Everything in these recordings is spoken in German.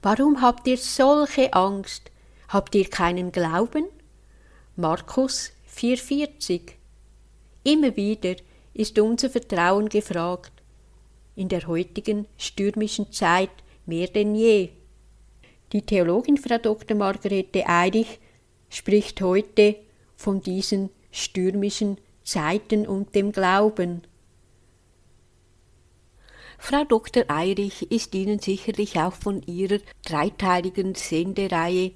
Warum habt ihr solche Angst? Habt ihr keinen Glauben? Markus 4,40 Immer wieder ist unser Vertrauen gefragt, in der heutigen stürmischen Zeit mehr denn je. Die Theologin Frau Dr. Margarete Eirich spricht heute von diesen stürmischen Zeiten und dem Glauben. Frau Dr. Eirich ist Ihnen sicherlich auch von ihrer dreiteiligen Sendereihe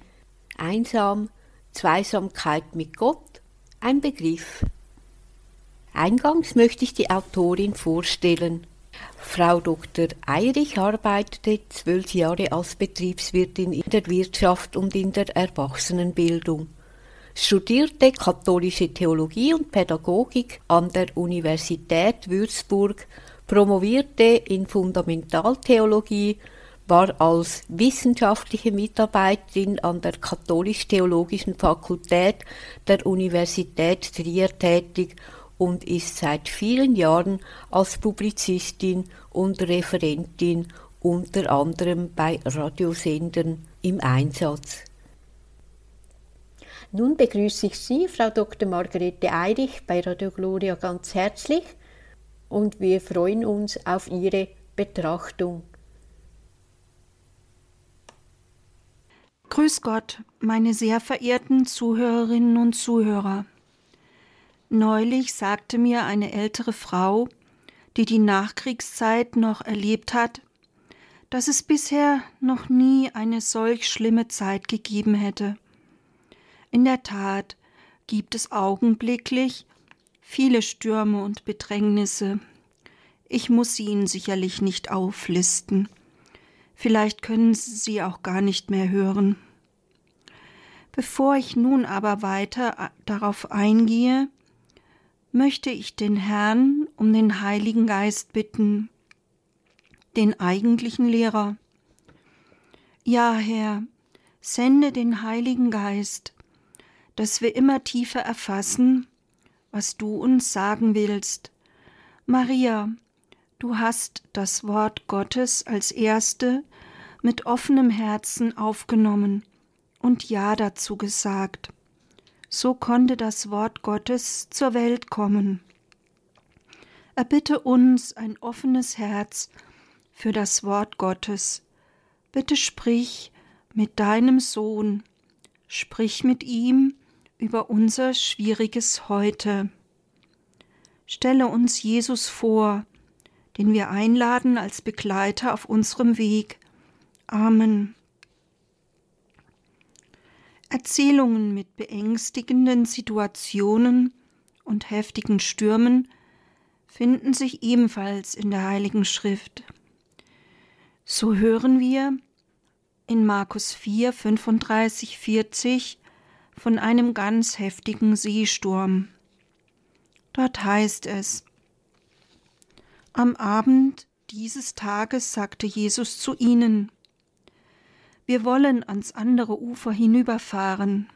Einsam, Zweisamkeit mit Gott ein Begriff. Eingangs möchte ich die Autorin vorstellen. Frau Dr. Eirich arbeitete zwölf Jahre als Betriebswirtin in der Wirtschaft und in der Erwachsenenbildung, studierte katholische Theologie und Pädagogik an der Universität Würzburg, promovierte in Fundamentaltheologie, war als wissenschaftliche Mitarbeiterin an der Katholisch-Theologischen Fakultät der Universität Trier tätig und ist seit vielen Jahren als Publizistin und Referentin unter anderem bei Radiosendern im Einsatz. Nun begrüße ich Sie, Frau Dr. Margarete Eirich, bei Radio Gloria ganz herzlich und wir freuen uns auf Ihre Betrachtung. Grüß Gott, meine sehr verehrten Zuhörerinnen und Zuhörer. Neulich sagte mir eine ältere Frau, die die Nachkriegszeit noch erlebt hat, dass es bisher noch nie eine solch schlimme Zeit gegeben hätte. In der Tat gibt es augenblicklich viele Stürme und Bedrängnisse. Ich muss sie Ihnen sicherlich nicht auflisten. Vielleicht können Sie sie auch gar nicht mehr hören. Bevor ich nun aber weiter äh, darauf eingehe, möchte ich den Herrn um den Heiligen Geist bitten, den eigentlichen Lehrer. Ja, Herr, sende den Heiligen Geist, dass wir immer tiefer erfassen, was du uns sagen willst. Maria, du hast das Wort Gottes als erste mit offenem Herzen aufgenommen und Ja dazu gesagt so konnte das Wort Gottes zur Welt kommen. Erbitte uns ein offenes Herz für das Wort Gottes. Bitte sprich mit deinem Sohn, sprich mit ihm über unser schwieriges Heute. Stelle uns Jesus vor, den wir einladen als Begleiter auf unserem Weg. Amen. Erzählungen mit beängstigenden Situationen und heftigen Stürmen finden sich ebenfalls in der Heiligen Schrift. So hören wir in Markus 4, 35, 40 von einem ganz heftigen Seesturm. Dort heißt es, Am Abend dieses Tages sagte Jesus zu ihnen, wir wollen ans andere Ufer hinüberfahren.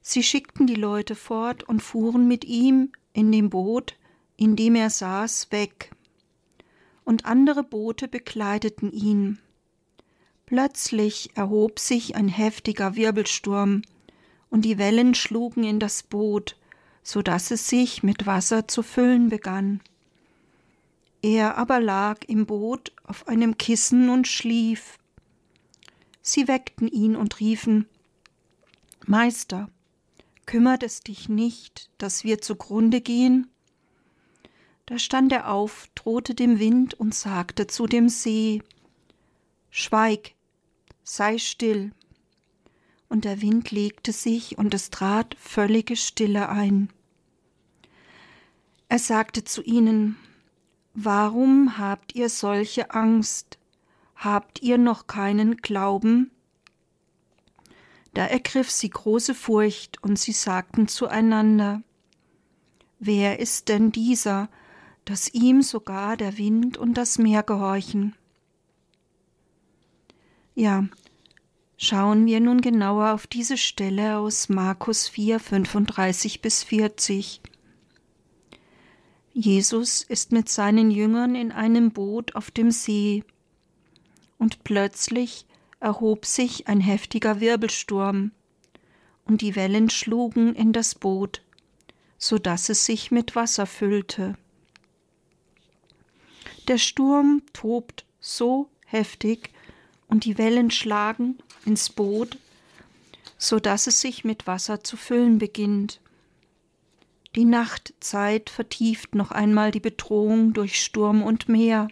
Sie schickten die Leute fort und fuhren mit ihm in dem Boot, in dem er saß, weg. Und andere Boote begleiteten ihn. Plötzlich erhob sich ein heftiger Wirbelsturm, und die Wellen schlugen in das Boot, so dass es sich mit Wasser zu füllen begann. Er aber lag im Boot auf einem Kissen und schlief. Sie weckten ihn und riefen Meister, kümmert es dich nicht, dass wir zugrunde gehen? Da stand er auf, drohte dem Wind und sagte zu dem See Schweig, sei still. Und der Wind legte sich und es trat völlige Stille ein. Er sagte zu ihnen Warum habt ihr solche Angst? Habt ihr noch keinen Glauben? Da ergriff sie große Furcht, und sie sagten zueinander Wer ist denn dieser, dass ihm sogar der Wind und das Meer gehorchen? Ja, schauen wir nun genauer auf diese Stelle aus Markus 4, 35 bis 40. Jesus ist mit seinen Jüngern in einem Boot auf dem See und plötzlich erhob sich ein heftiger Wirbelsturm, und die Wellen schlugen in das Boot, so dass es sich mit Wasser füllte. Der Sturm tobt so heftig, und die Wellen schlagen ins Boot, so dass es sich mit Wasser zu füllen beginnt. Die Nachtzeit vertieft noch einmal die Bedrohung durch Sturm und Meer.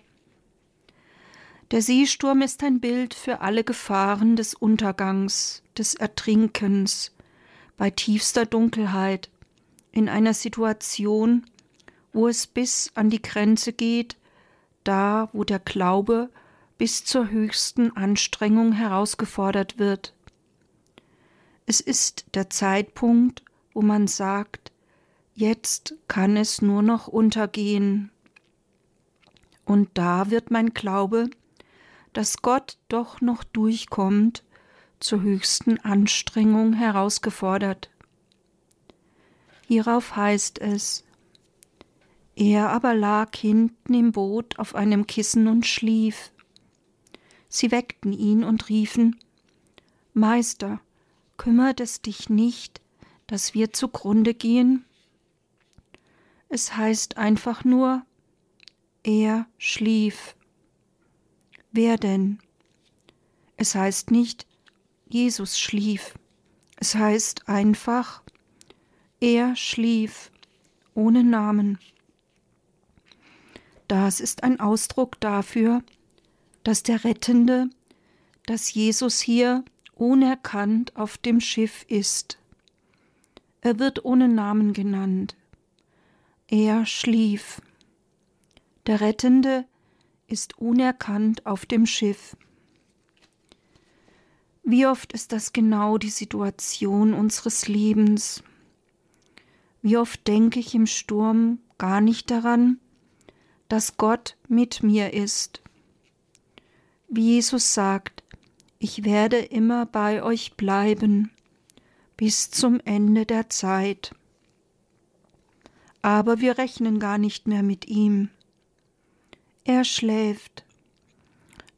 Der Seesturm ist ein Bild für alle Gefahren des Untergangs, des Ertrinkens, bei tiefster Dunkelheit, in einer Situation, wo es bis an die Grenze geht, da wo der Glaube bis zur höchsten Anstrengung herausgefordert wird. Es ist der Zeitpunkt, wo man sagt, jetzt kann es nur noch untergehen. Und da wird mein Glaube, dass Gott doch noch durchkommt, zur höchsten Anstrengung herausgefordert. Hierauf heißt es, er aber lag hinten im Boot auf einem Kissen und schlief. Sie weckten ihn und riefen Meister, kümmert es dich nicht, dass wir zugrunde gehen? Es heißt einfach nur, er schlief. Wer denn? Es heißt nicht, Jesus schlief. Es heißt einfach, er schlief, ohne Namen. Das ist ein Ausdruck dafür, dass der Rettende, dass Jesus hier unerkannt auf dem Schiff ist. Er wird ohne Namen genannt. Er schlief. Der Rettende ist unerkannt auf dem Schiff. Wie oft ist das genau die Situation unseres Lebens? Wie oft denke ich im Sturm gar nicht daran, dass Gott mit mir ist wie Jesus sagt, ich werde immer bei euch bleiben bis zum Ende der Zeit. Aber wir rechnen gar nicht mehr mit ihm. Er schläft.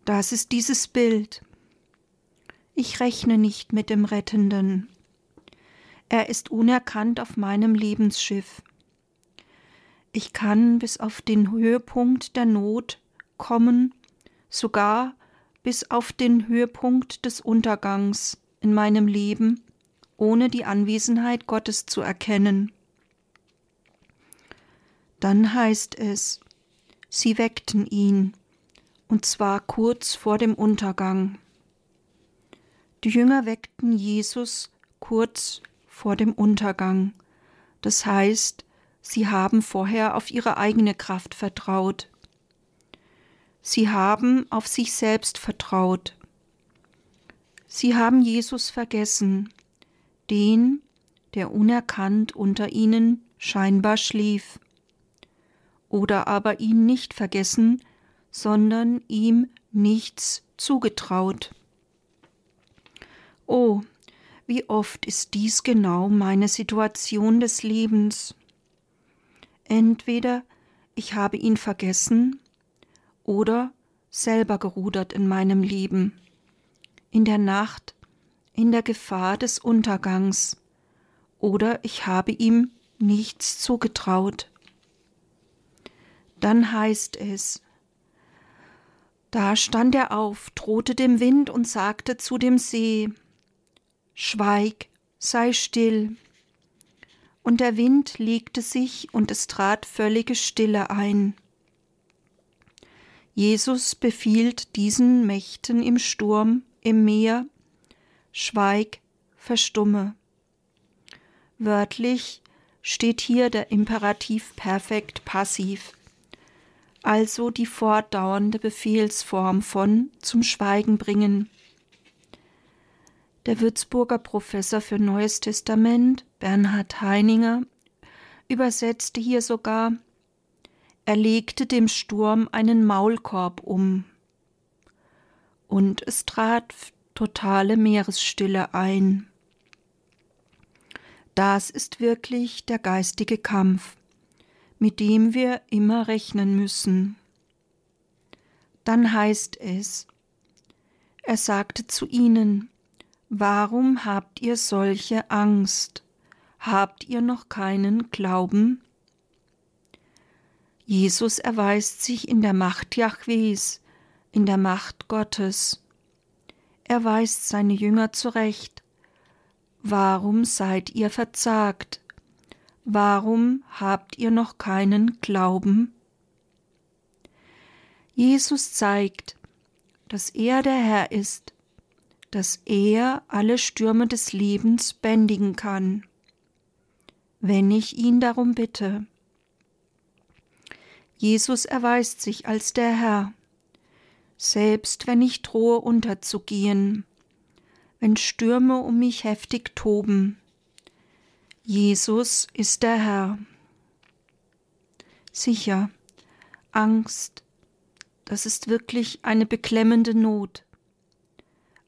Das ist dieses Bild. Ich rechne nicht mit dem Rettenden. Er ist unerkannt auf meinem Lebensschiff. Ich kann bis auf den Höhepunkt der Not kommen, sogar bis auf den Höhepunkt des Untergangs in meinem Leben, ohne die Anwesenheit Gottes zu erkennen. Dann heißt es, sie weckten ihn, und zwar kurz vor dem Untergang. Die Jünger weckten Jesus kurz vor dem Untergang, das heißt, sie haben vorher auf ihre eigene Kraft vertraut. Sie haben auf sich selbst vertraut. Sie haben Jesus vergessen, den, der unerkannt unter ihnen scheinbar schlief. Oder aber ihn nicht vergessen, sondern ihm nichts zugetraut. Oh, wie oft ist dies genau meine Situation des Lebens. Entweder ich habe ihn vergessen oder selber gerudert in meinem Leben, in der Nacht, in der Gefahr des Untergangs, oder ich habe ihm nichts zugetraut. Dann heißt es, da stand er auf, drohte dem Wind und sagte zu dem See, Schweig, sei still. Und der Wind legte sich und es trat völlige Stille ein. Jesus befiehlt diesen Mächten im Sturm, im Meer, Schweig, verstumme. Wörtlich steht hier der Imperativ perfekt passiv, also die fortdauernde Befehlsform von zum Schweigen bringen. Der Würzburger Professor für Neues Testament, Bernhard Heininger, übersetzte hier sogar er legte dem Sturm einen Maulkorb um. Und es trat totale Meeresstille ein. Das ist wirklich der geistige Kampf, mit dem wir immer rechnen müssen. Dann heißt es, Er sagte zu ihnen, Warum habt ihr solche Angst? Habt ihr noch keinen Glauben? Jesus erweist sich in der Macht Jahwes, in der Macht Gottes. Er weist seine Jünger zurecht. Warum seid ihr verzagt? Warum habt ihr noch keinen Glauben? Jesus zeigt, dass er der Herr ist, dass er alle Stürme des Lebens bändigen kann, wenn ich ihn darum bitte. Jesus erweist sich als der Herr, selbst wenn ich drohe unterzugehen, wenn Stürme um mich heftig toben. Jesus ist der Herr. Sicher, Angst, das ist wirklich eine beklemmende Not.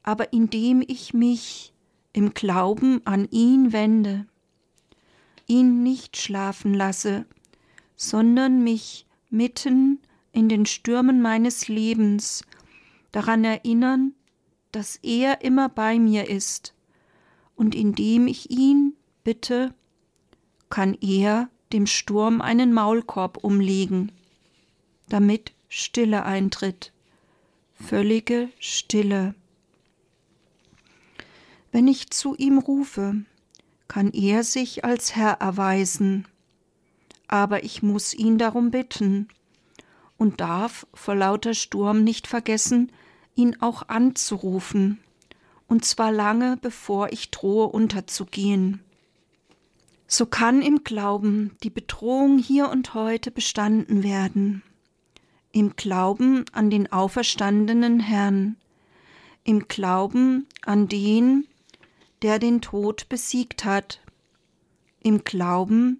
Aber indem ich mich im Glauben an ihn wende, ihn nicht schlafen lasse, sondern mich mitten in den Stürmen meines Lebens daran erinnern, dass er immer bei mir ist, und indem ich ihn bitte, kann er dem Sturm einen Maulkorb umlegen, damit Stille eintritt, völlige Stille. Wenn ich zu ihm rufe, kann er sich als Herr erweisen, aber ich muss ihn darum bitten und darf vor lauter Sturm nicht vergessen, ihn auch anzurufen, und zwar lange bevor ich drohe unterzugehen. So kann im Glauben die Bedrohung hier und heute bestanden werden, im Glauben an den auferstandenen Herrn, im Glauben an den, der den Tod besiegt hat, im Glauben,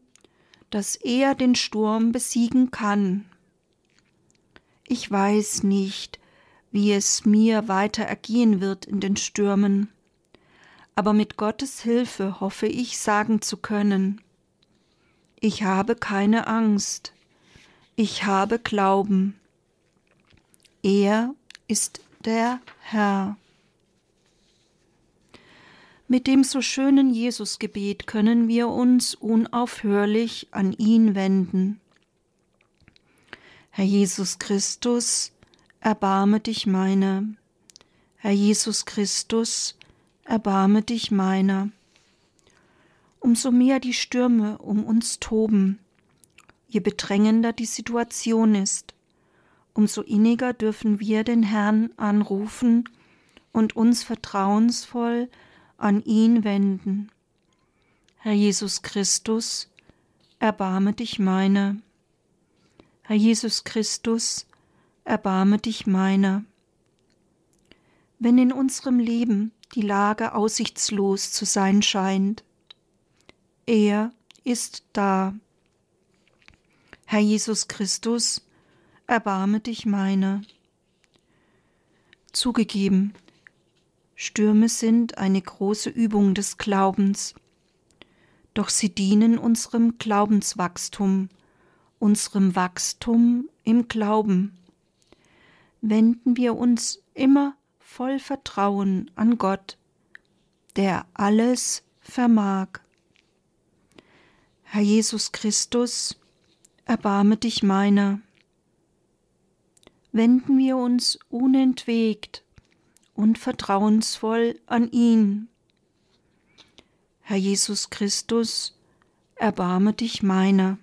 dass er den Sturm besiegen kann. Ich weiß nicht, wie es mir weiter ergehen wird in den Stürmen, aber mit Gottes Hilfe hoffe ich sagen zu können, ich habe keine Angst, ich habe Glauben. Er ist der Herr. Mit dem so schönen Jesusgebet können wir uns unaufhörlich an ihn wenden. Herr Jesus Christus, erbarme dich meiner. Herr Jesus Christus, erbarme dich meiner. Umso mehr die Stürme um uns toben, je bedrängender die Situation ist, umso inniger dürfen wir den Herrn anrufen und uns vertrauensvoll an ihn wenden. Herr Jesus Christus, erbarme dich meiner. Herr Jesus Christus, erbarme dich meiner. Wenn in unserem Leben die Lage aussichtslos zu sein scheint, er ist da. Herr Jesus Christus, erbarme dich meiner. Zugegeben, Stürme sind eine große Übung des Glaubens, doch sie dienen unserem Glaubenswachstum, unserem Wachstum im Glauben. Wenden wir uns immer voll Vertrauen an Gott, der alles vermag. Herr Jesus Christus, erbarme dich meiner. Wenden wir uns unentwegt und vertrauensvoll an ihn. Herr Jesus Christus, erbarme dich meiner.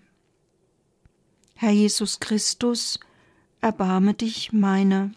Herr Jesus Christus, erbarme dich meiner.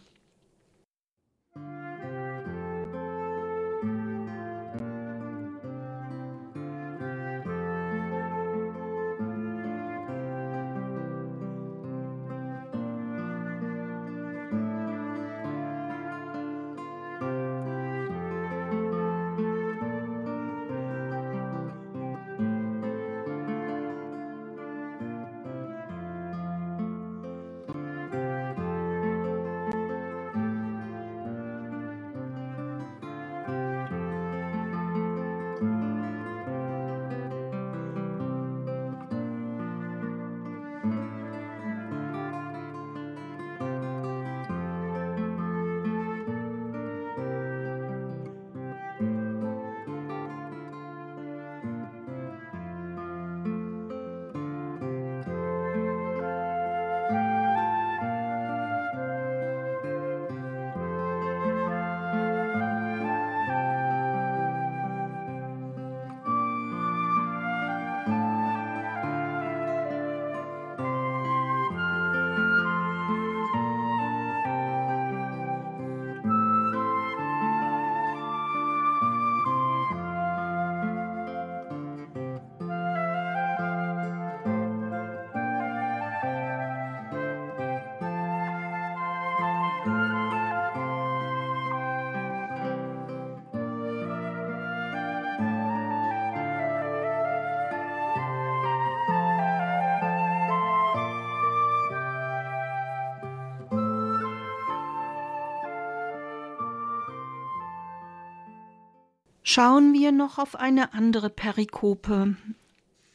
Schauen wir noch auf eine andere Perikope,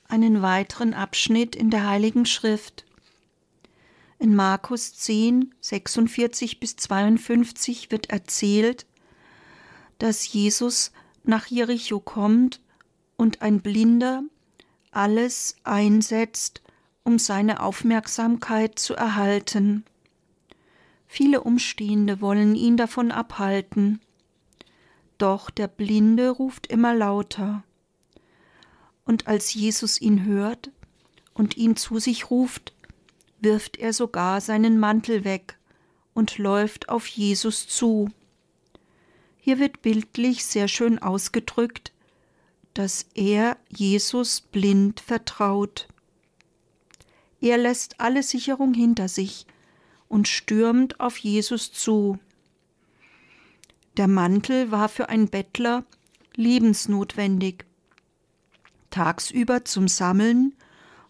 einen weiteren Abschnitt in der Heiligen Schrift. In Markus 10, 46 bis 52 wird erzählt, dass Jesus nach Jericho kommt und ein Blinder alles einsetzt, um seine Aufmerksamkeit zu erhalten. Viele Umstehende wollen ihn davon abhalten. Doch der Blinde ruft immer lauter. Und als Jesus ihn hört und ihn zu sich ruft, wirft er sogar seinen Mantel weg und läuft auf Jesus zu. Hier wird bildlich sehr schön ausgedrückt, dass er Jesus blind vertraut. Er lässt alle Sicherung hinter sich und stürmt auf Jesus zu. Der Mantel war für einen Bettler lebensnotwendig. Tagsüber zum Sammeln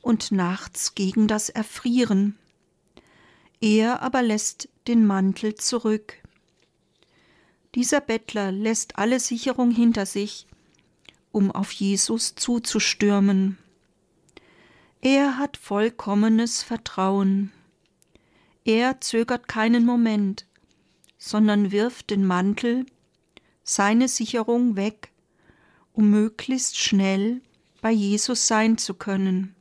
und nachts gegen das Erfrieren. Er aber lässt den Mantel zurück. Dieser Bettler lässt alle Sicherung hinter sich, um auf Jesus zuzustürmen. Er hat vollkommenes Vertrauen. Er zögert keinen Moment, sondern wirft den Mantel, seine Sicherung weg, um möglichst schnell bei Jesus sein zu können.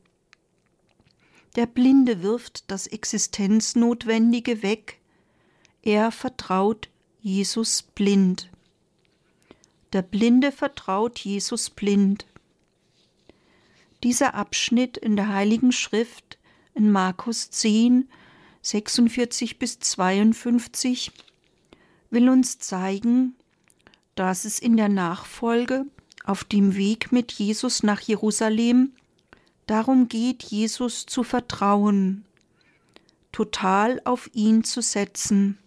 Der Blinde wirft das Existenznotwendige weg, er vertraut Jesus blind. Der Blinde vertraut Jesus blind. Dieser Abschnitt in der Heiligen Schrift in Markus 10, 46 bis 52 will uns zeigen, dass es in der Nachfolge auf dem Weg mit Jesus nach Jerusalem darum geht, Jesus zu vertrauen, total auf ihn zu setzen.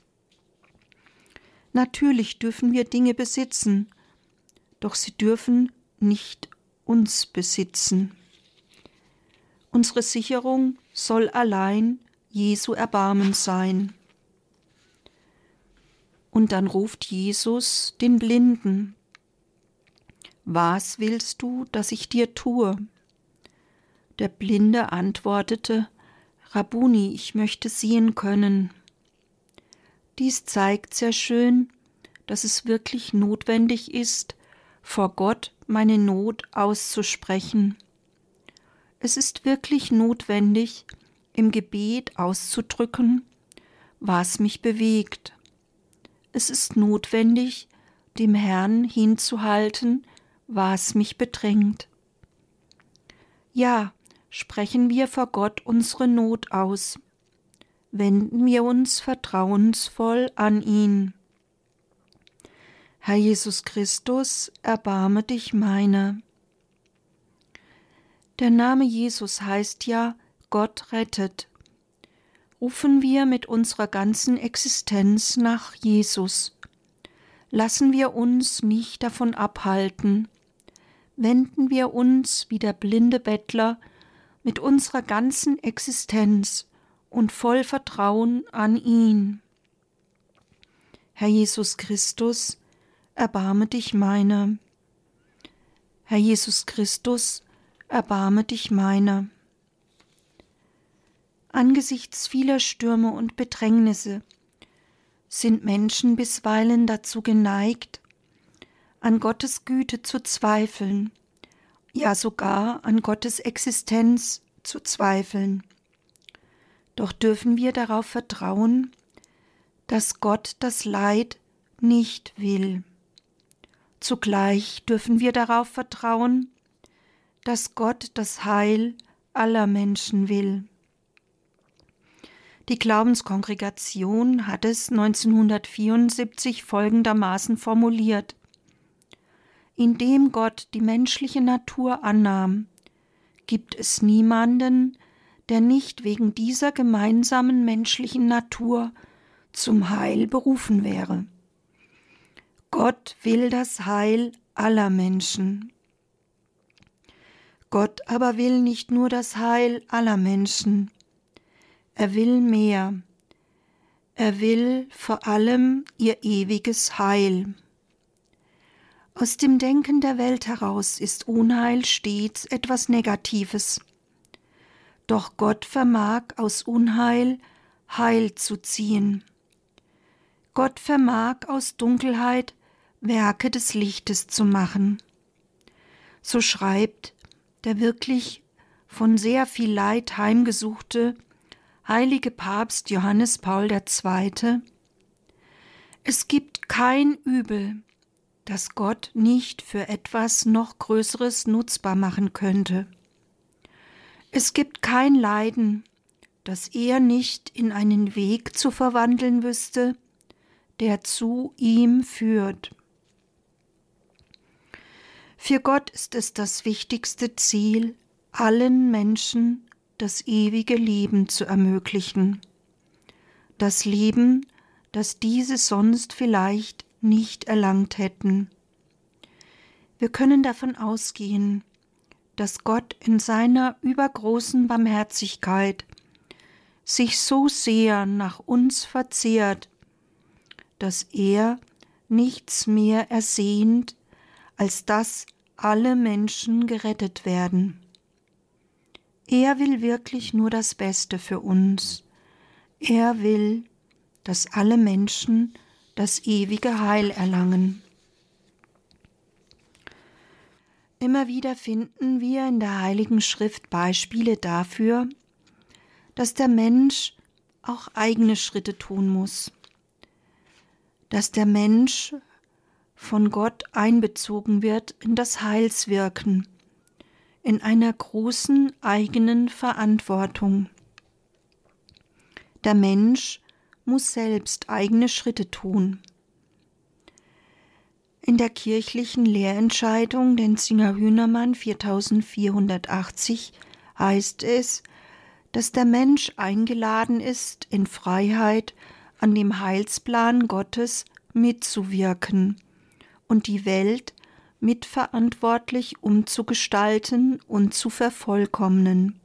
Natürlich dürfen wir Dinge besitzen, doch sie dürfen nicht uns besitzen. Unsere Sicherung soll allein Jesu Erbarmen sein. Und dann ruft Jesus den Blinden, Was willst du, dass ich dir tue? Der Blinde antwortete, Rabuni, ich möchte sehen können. Dies zeigt sehr schön, dass es wirklich notwendig ist, vor Gott meine Not auszusprechen. Es ist wirklich notwendig, im Gebet auszudrücken, was mich bewegt. Es ist notwendig, dem Herrn hinzuhalten, was mich bedrängt. Ja, sprechen wir vor Gott unsere Not aus, wenden wir uns vertrauensvoll an ihn. Herr Jesus Christus, erbarme dich meiner. Der Name Jesus heißt ja Gott rettet. Rufen wir mit unserer ganzen Existenz nach Jesus. Lassen wir uns nicht davon abhalten. Wenden wir uns wie der blinde Bettler mit unserer ganzen Existenz und voll Vertrauen an ihn. Herr Jesus Christus, erbarme dich meiner. Herr Jesus Christus, erbarme dich meiner. Angesichts vieler Stürme und Bedrängnisse sind Menschen bisweilen dazu geneigt, an Gottes Güte zu zweifeln, ja sogar an Gottes Existenz zu zweifeln. Doch dürfen wir darauf vertrauen, dass Gott das Leid nicht will. Zugleich dürfen wir darauf vertrauen, dass Gott das Heil aller Menschen will. Die Glaubenskongregation hat es 1974 folgendermaßen formuliert Indem Gott die menschliche Natur annahm, gibt es niemanden, der nicht wegen dieser gemeinsamen menschlichen Natur zum Heil berufen wäre. Gott will das Heil aller Menschen. Gott aber will nicht nur das Heil aller Menschen, er will mehr, er will vor allem ihr ewiges Heil. Aus dem Denken der Welt heraus ist Unheil stets etwas Negatives. Doch Gott vermag aus Unheil Heil zu ziehen. Gott vermag aus Dunkelheit Werke des Lichtes zu machen. So schreibt der wirklich von sehr viel Leid heimgesuchte heilige Papst Johannes Paul II. Es gibt kein Übel, das Gott nicht für etwas noch Größeres nutzbar machen könnte. Es gibt kein Leiden, das er nicht in einen Weg zu verwandeln wüsste, der zu ihm führt. Für Gott ist es das wichtigste Ziel, allen Menschen das ewige Leben zu ermöglichen. Das Leben, das diese sonst vielleicht nicht erlangt hätten. Wir können davon ausgehen, dass Gott in seiner übergroßen Barmherzigkeit sich so sehr nach uns verzehrt, dass er nichts mehr ersehnt, als dass alle Menschen gerettet werden. Er will wirklich nur das Beste für uns. Er will, dass alle Menschen das ewige Heil erlangen. Immer wieder finden wir in der Heiligen Schrift Beispiele dafür, dass der Mensch auch eigene Schritte tun muss, dass der Mensch von Gott einbezogen wird in das Heilswirken, in einer großen eigenen Verantwortung. Der Mensch muss selbst eigene Schritte tun. In der kirchlichen Lehrentscheidung Denzinger Hühnermann 4480 heißt es, dass der Mensch eingeladen ist, in Freiheit an dem Heilsplan Gottes mitzuwirken und die Welt mitverantwortlich umzugestalten und zu vervollkommnen.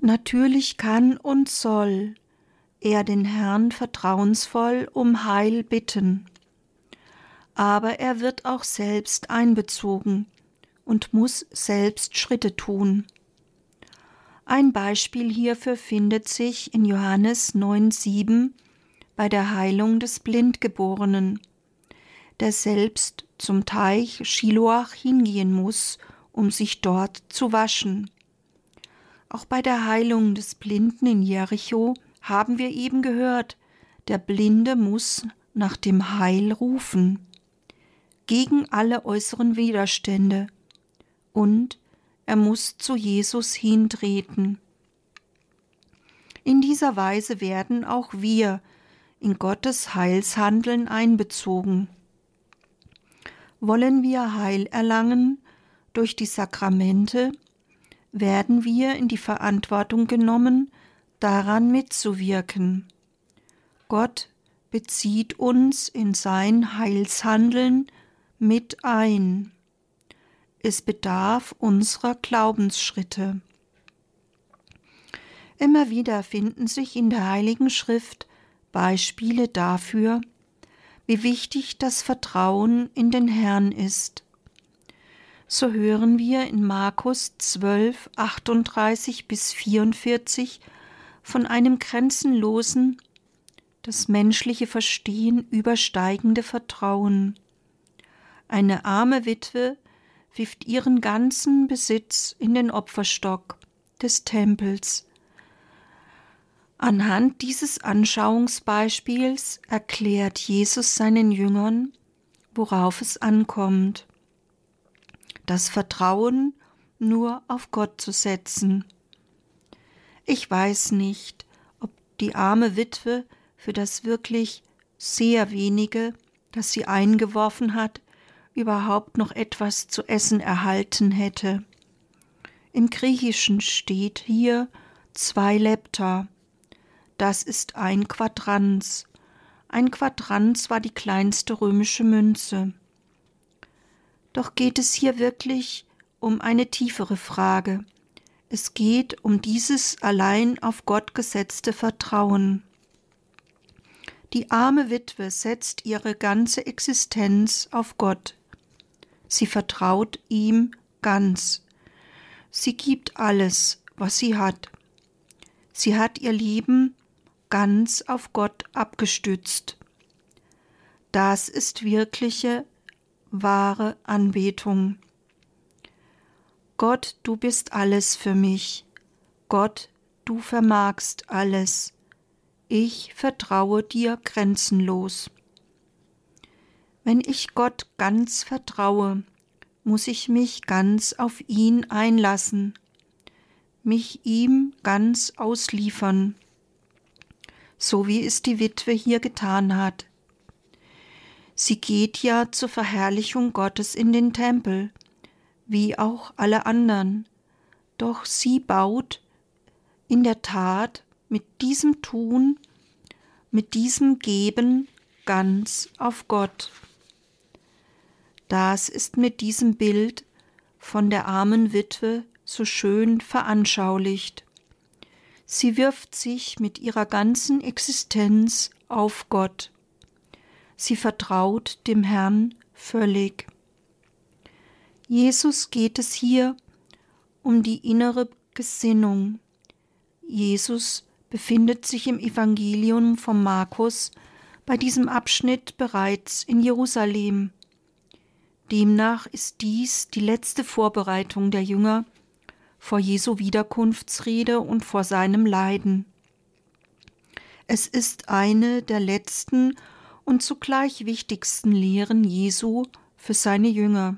Natürlich kann und soll er den Herrn vertrauensvoll um Heil bitten. Aber er wird auch selbst einbezogen und muss selbst Schritte tun. Ein Beispiel hierfür findet sich in Johannes 9,7 bei der Heilung des Blindgeborenen, der selbst zum Teich Schiloach hingehen muss, um sich dort zu waschen. Auch bei der Heilung des Blinden in Jericho haben wir eben gehört, der Blinde muss nach dem Heil rufen, gegen alle äußeren Widerstände, und er muss zu Jesus hintreten. In dieser Weise werden auch wir in Gottes Heilshandeln einbezogen. Wollen wir Heil erlangen durch die Sakramente, werden wir in die Verantwortung genommen, daran mitzuwirken. Gott bezieht uns in sein Heilshandeln mit ein. Es bedarf unserer Glaubensschritte. Immer wieder finden sich in der Heiligen Schrift Beispiele dafür, wie wichtig das Vertrauen in den Herrn ist. So hören wir in Markus 12, 38 bis 44 von einem grenzenlosen, das menschliche Verstehen übersteigende Vertrauen. Eine arme Witwe wirft ihren ganzen Besitz in den Opferstock des Tempels. Anhand dieses Anschauungsbeispiels erklärt Jesus seinen Jüngern, worauf es ankommt. Das Vertrauen nur auf Gott zu setzen. Ich weiß nicht, ob die arme Witwe für das wirklich sehr wenige, das sie eingeworfen hat, überhaupt noch etwas zu essen erhalten hätte. Im Griechischen steht hier zwei Lepta. Das ist ein Quadranz. Ein Quadranz war die kleinste römische Münze. Doch geht es hier wirklich um eine tiefere Frage. Es geht um dieses allein auf Gott gesetzte Vertrauen. Die arme Witwe setzt ihre ganze Existenz auf Gott. Sie vertraut ihm ganz. Sie gibt alles, was sie hat. Sie hat ihr Leben ganz auf Gott abgestützt. Das ist wirkliche, wahre Anbetung. Gott, du bist alles für mich. Gott, du vermagst alles. Ich vertraue dir grenzenlos. Wenn ich Gott ganz vertraue, muss ich mich ganz auf ihn einlassen, mich ihm ganz ausliefern, so wie es die Witwe hier getan hat. Sie geht ja zur Verherrlichung Gottes in den Tempel, wie auch alle anderen, doch sie baut in der Tat mit diesem Tun, mit diesem Geben ganz auf Gott. Das ist mit diesem Bild von der armen Witwe so schön veranschaulicht. Sie wirft sich mit ihrer ganzen Existenz auf Gott. Sie vertraut dem Herrn völlig. Jesus geht es hier um die innere Gesinnung, Jesus befindet sich im Evangelium von Markus bei diesem Abschnitt bereits in Jerusalem. Demnach ist dies die letzte Vorbereitung der Jünger vor Jesu Wiederkunftsrede und vor seinem Leiden. Es ist eine der letzten und zugleich wichtigsten Lehren Jesu für seine Jünger.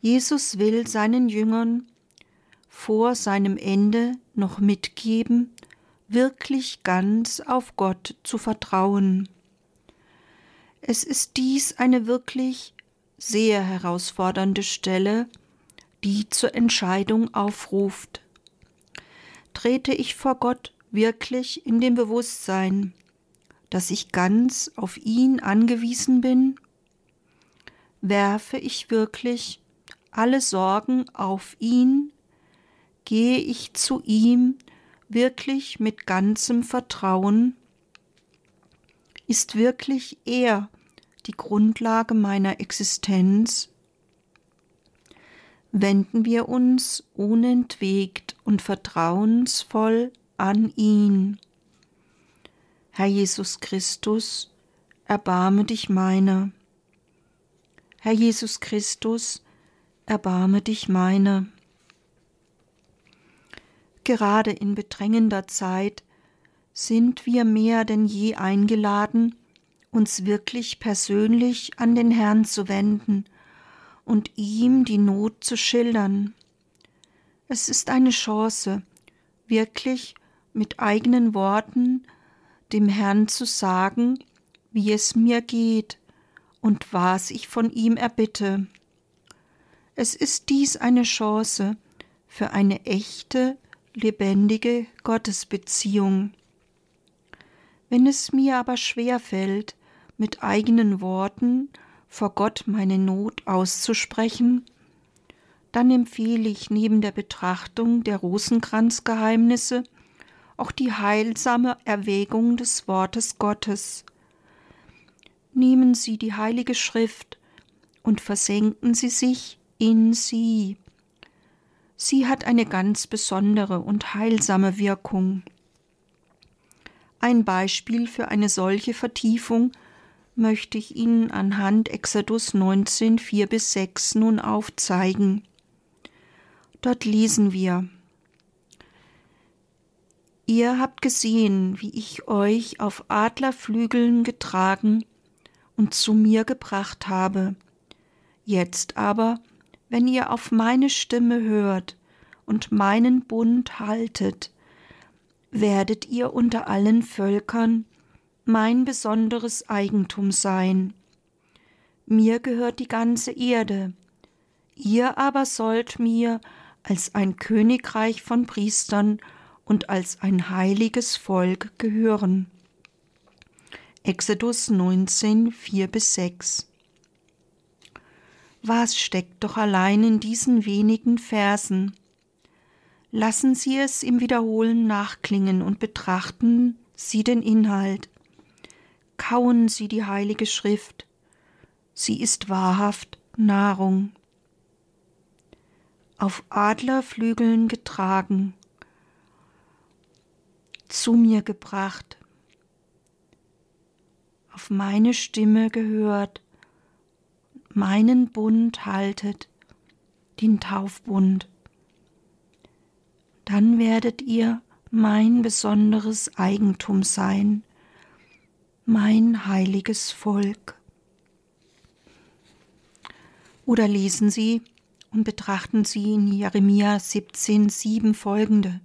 Jesus will seinen Jüngern vor seinem Ende noch mitgeben, wirklich ganz auf Gott zu vertrauen. Es ist dies eine wirklich sehr herausfordernde Stelle, die zur Entscheidung aufruft. Trete ich vor Gott wirklich in dem Bewusstsein, dass ich ganz auf ihn angewiesen bin? Werfe ich wirklich alle Sorgen auf ihn gehe ich zu ihm wirklich mit ganzem Vertrauen? Ist wirklich er die Grundlage meiner Existenz? Wenden wir uns unentwegt und vertrauensvoll an ihn. Herr Jesus Christus, erbarme dich meiner. Herr Jesus Christus, erbarme dich meiner gerade in bedrängender Zeit sind wir mehr denn je eingeladen, uns wirklich persönlich an den Herrn zu wenden und ihm die Not zu schildern. Es ist eine Chance, wirklich mit eigenen Worten dem Herrn zu sagen, wie es mir geht und was ich von ihm erbitte. Es ist dies eine Chance für eine echte, lebendige Gottesbeziehung. Wenn es mir aber schwer fällt, mit eigenen Worten vor Gott meine Not auszusprechen, dann empfehle ich neben der Betrachtung der Rosenkranzgeheimnisse auch die heilsame Erwägung des Wortes Gottes. Nehmen Sie die Heilige Schrift und versenken Sie sich in sie. Sie hat eine ganz besondere und heilsame Wirkung. Ein Beispiel für eine solche Vertiefung möchte ich Ihnen anhand Exodus 19, 4 bis 6 nun aufzeigen. Dort lesen wir Ihr habt gesehen, wie ich euch auf Adlerflügeln getragen und zu mir gebracht habe. Jetzt aber wenn ihr auf meine Stimme hört und meinen Bund haltet, werdet ihr unter allen Völkern mein besonderes Eigentum sein. Mir gehört die ganze Erde, ihr aber sollt mir als ein Königreich von Priestern und als ein heiliges Volk gehören. Exodus 19, 4 bis 6 was steckt doch allein in diesen wenigen Versen? Lassen Sie es im Wiederholen nachklingen und betrachten Sie den Inhalt. Kauen Sie die heilige Schrift. Sie ist wahrhaft Nahrung. Auf Adlerflügeln getragen, zu mir gebracht, auf meine Stimme gehört, meinen Bund haltet, den Taufbund. Dann werdet ihr mein besonderes Eigentum sein, mein heiliges Volk. Oder lesen Sie und betrachten Sie in Jeremia 17, 7 folgende.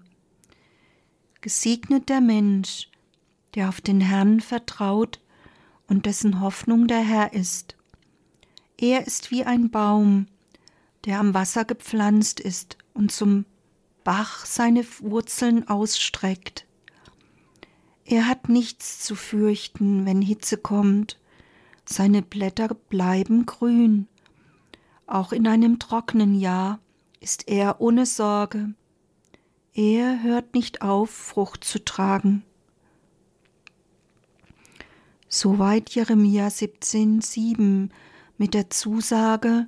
Gesegnet der Mensch, der auf den Herrn vertraut und dessen Hoffnung der Herr ist. Er ist wie ein Baum, der am Wasser gepflanzt ist und zum Bach seine Wurzeln ausstreckt. Er hat nichts zu fürchten, wenn Hitze kommt, seine Blätter bleiben grün. Auch in einem trockenen Jahr ist er ohne Sorge. Er hört nicht auf, Frucht zu tragen. Soweit Jeremia 17,7 mit der Zusage,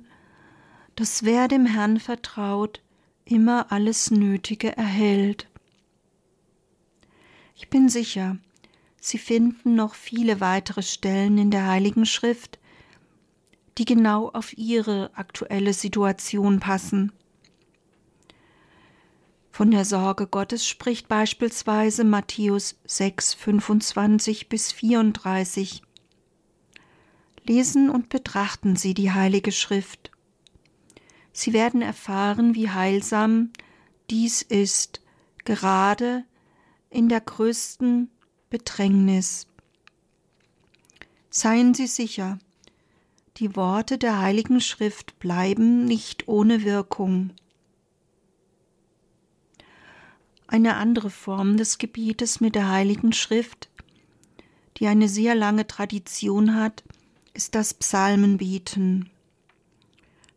dass wer dem Herrn vertraut, immer alles Nötige erhält. Ich bin sicher, Sie finden noch viele weitere Stellen in der Heiligen Schrift, die genau auf Ihre aktuelle Situation passen. Von der Sorge Gottes spricht beispielsweise Matthäus 6, 25 bis 34. Lesen und betrachten Sie die Heilige Schrift. Sie werden erfahren, wie heilsam dies ist, gerade in der größten Bedrängnis. Seien Sie sicher, die Worte der Heiligen Schrift bleiben nicht ohne Wirkung. Eine andere Form des Gebietes mit der Heiligen Schrift, die eine sehr lange Tradition hat, ist das Psalmenbieten.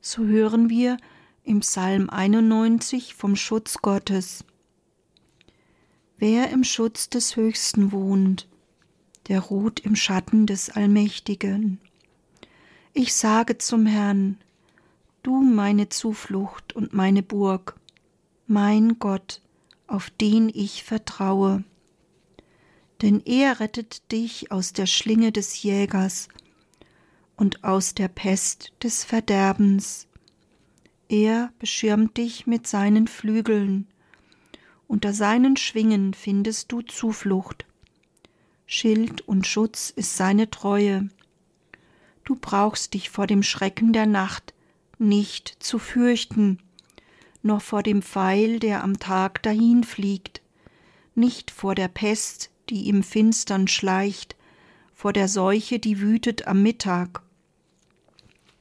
So hören wir im Psalm 91 vom Schutz Gottes. Wer im Schutz des Höchsten wohnt, der ruht im Schatten des Allmächtigen. Ich sage zum Herrn, du meine Zuflucht und meine Burg, mein Gott, auf den ich vertraue. Denn er rettet dich aus der Schlinge des Jägers und aus der Pest des Verderbens. Er beschirmt dich mit seinen Flügeln, unter seinen Schwingen findest du Zuflucht. Schild und Schutz ist seine Treue. Du brauchst dich vor dem Schrecken der Nacht nicht zu fürchten, noch vor dem Pfeil, der am Tag dahinfliegt, nicht vor der Pest, die im Finstern schleicht, vor der Seuche, die wütet am Mittag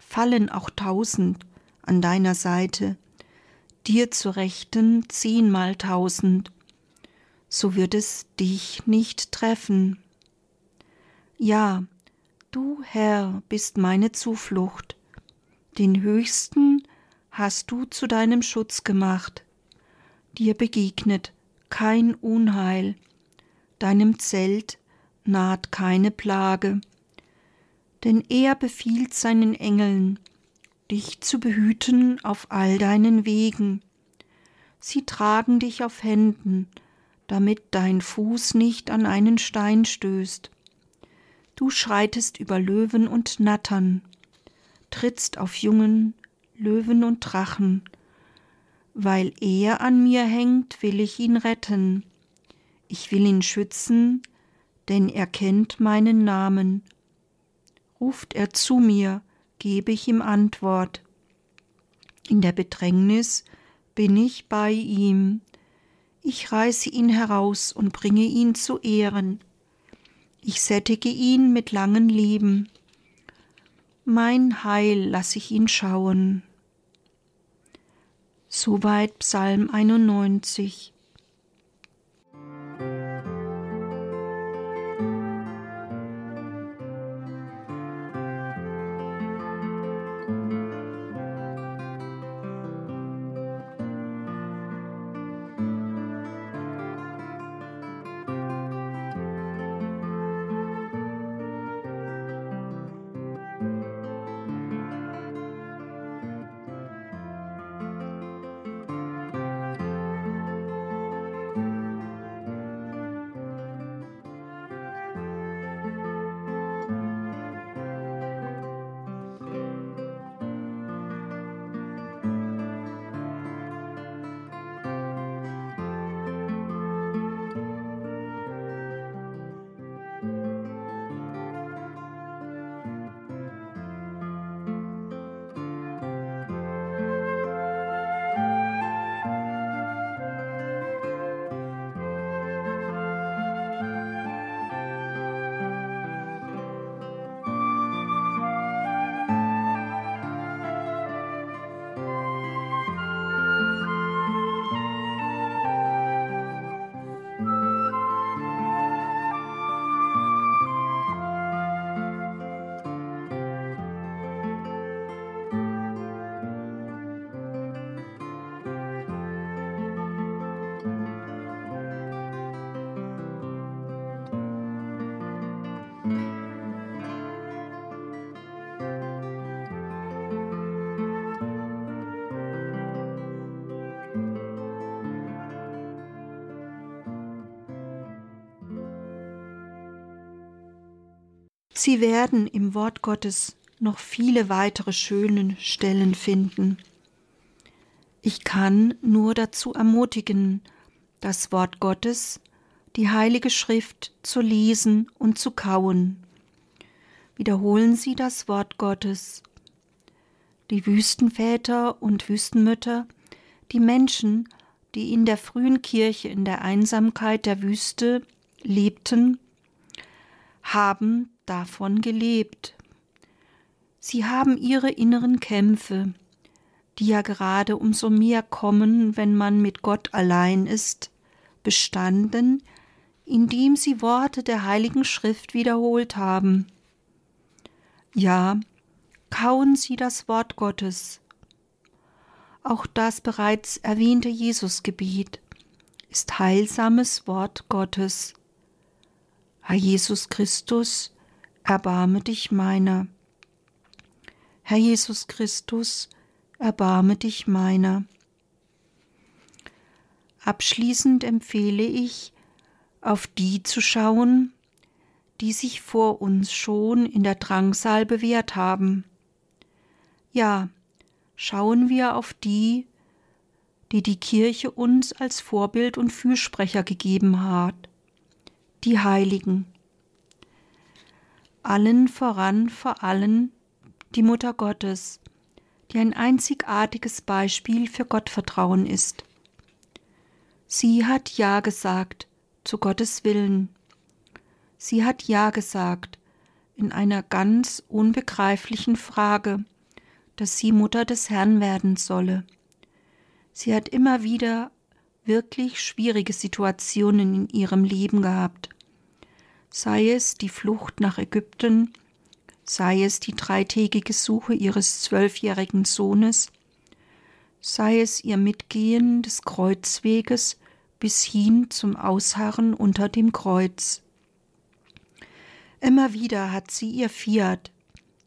fallen auch tausend an deiner Seite, dir zu Rechten zehnmal tausend, so wird es dich nicht treffen. Ja, du Herr bist meine Zuflucht, den Höchsten hast du zu deinem Schutz gemacht, dir begegnet kein Unheil, deinem Zelt naht keine Plage. Denn er befiehlt seinen Engeln, dich zu behüten auf all deinen Wegen. Sie tragen dich auf Händen, damit dein Fuß nicht an einen Stein stößt. Du schreitest über Löwen und Nattern, trittst auf Jungen, Löwen und Drachen. Weil er an mir hängt, will ich ihn retten. Ich will ihn schützen, denn er kennt meinen Namen ruft er zu mir, gebe ich ihm Antwort. In der Bedrängnis bin ich bei ihm. Ich reiße ihn heraus und bringe ihn zu Ehren. Ich sättige ihn mit langen Leben. Mein Heil lass ich ihn schauen. Soweit Psalm 91. Sie werden im Wort Gottes noch viele weitere schöne Stellen finden. Ich kann nur dazu ermutigen, das Wort Gottes, die Heilige Schrift zu lesen und zu kauen. Wiederholen Sie das Wort Gottes. Die Wüstenväter und Wüstenmütter, die Menschen, die in der frühen Kirche in der Einsamkeit der Wüste lebten, haben davon gelebt. Sie haben ihre inneren Kämpfe, die ja gerade umso mehr kommen, wenn man mit Gott allein ist, bestanden, indem sie Worte der heiligen Schrift wiederholt haben. Ja, kauen sie das Wort Gottes. Auch das bereits erwähnte Jesusgebet ist heilsames Wort Gottes. Herr Jesus Christus, erbarme dich meiner. Herr Jesus Christus, erbarme dich meiner. Abschließend empfehle ich, auf die zu schauen, die sich vor uns schon in der Drangsal bewährt haben. Ja, schauen wir auf die, die die Kirche uns als Vorbild und Fürsprecher gegeben hat, die Heiligen. Allen voran vor allen die Mutter Gottes, die ein einzigartiges Beispiel für Gottvertrauen ist. Sie hat Ja gesagt zu Gottes Willen. Sie hat Ja gesagt in einer ganz unbegreiflichen Frage, dass sie Mutter des Herrn werden solle. Sie hat immer wieder wirklich schwierige Situationen in ihrem Leben gehabt, sei es die Flucht nach Ägypten, sei es die dreitägige Suche ihres zwölfjährigen Sohnes, sei es ihr Mitgehen des Kreuzweges bis hin zum Ausharren unter dem Kreuz. Immer wieder hat sie ihr Fiat,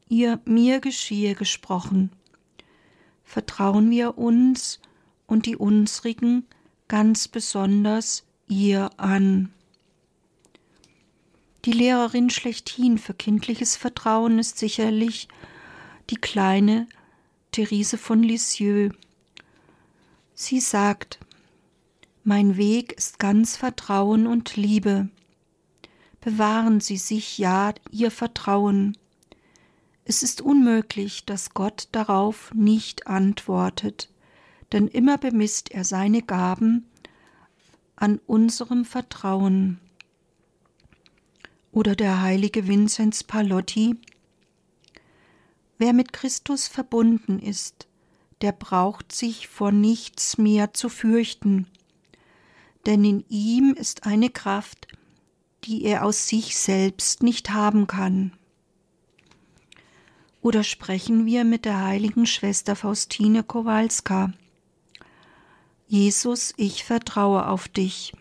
ihr mir geschehe gesprochen. Vertrauen wir uns und die unsrigen ganz besonders ihr an. Die Lehrerin schlechthin für kindliches Vertrauen ist sicherlich die kleine Therese von Lisieux. Sie sagt, mein Weg ist ganz Vertrauen und Liebe. Bewahren Sie sich ja Ihr Vertrauen. Es ist unmöglich, dass Gott darauf nicht antwortet, denn immer bemisst er seine Gaben an unserem Vertrauen. Oder der heilige Vinzenz Palotti Wer mit Christus verbunden ist, der braucht sich vor nichts mehr zu fürchten, denn in ihm ist eine Kraft, die er aus sich selbst nicht haben kann. Oder sprechen wir mit der heiligen Schwester Faustine Kowalska. Jesus, ich vertraue auf dich.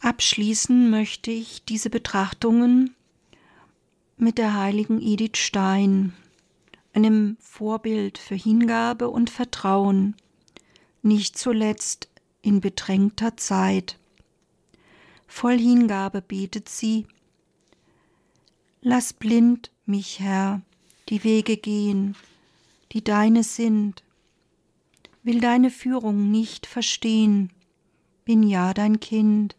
Abschließen möchte ich diese Betrachtungen mit der heiligen Edith Stein, einem Vorbild für Hingabe und Vertrauen, nicht zuletzt in bedrängter Zeit. Voll Hingabe betet sie, Lass blind mich, Herr, die Wege gehen, die deine sind, will deine Führung nicht verstehen, bin ja dein Kind,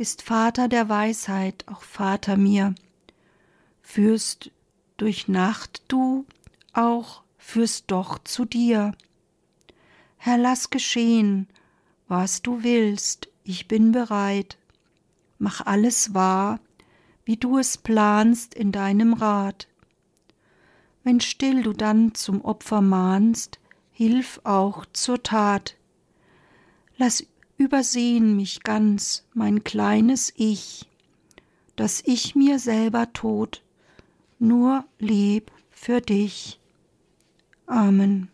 bist Vater der Weisheit, auch Vater mir, führst durch Nacht du auch, führst doch zu dir. Herr, lass geschehen, was du willst, ich bin bereit. Mach alles wahr, wie du es planst in deinem Rat. Wenn still du dann zum Opfer mahnst, hilf auch zur Tat. Lass übersehen mich ganz, mein kleines Ich, dass ich mir selber tot, nur leb für dich. Amen.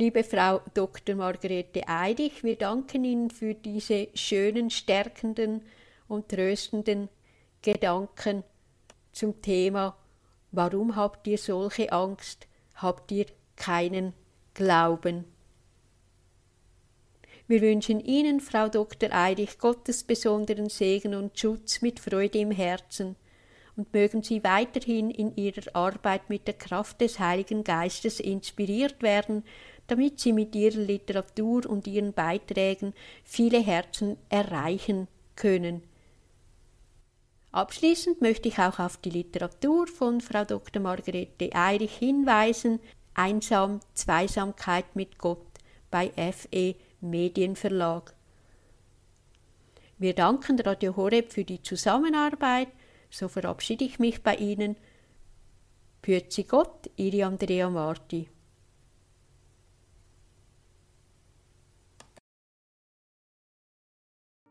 Liebe Frau Dr. Margarete Eidich, wir danken Ihnen für diese schönen, stärkenden und tröstenden Gedanken zum Thema Warum habt ihr solche Angst? Habt ihr keinen Glauben? Wir wünschen Ihnen, Frau Dr. Eidich, Gottes besonderen Segen und Schutz mit Freude im Herzen und mögen Sie weiterhin in Ihrer Arbeit mit der Kraft des Heiligen Geistes inspiriert werden, damit Sie mit Ihrer Literatur und Ihren Beiträgen viele Herzen erreichen können. Abschließend möchte ich auch auf die Literatur von Frau Dr. Margarete Eirich hinweisen, Einsam, Zweisamkeit mit Gott bei FE Medienverlag. Wir danken Radio Horeb für die Zusammenarbeit, so verabschiede ich mich bei Ihnen. Pürzi Gott, Ihre Andrea Marti.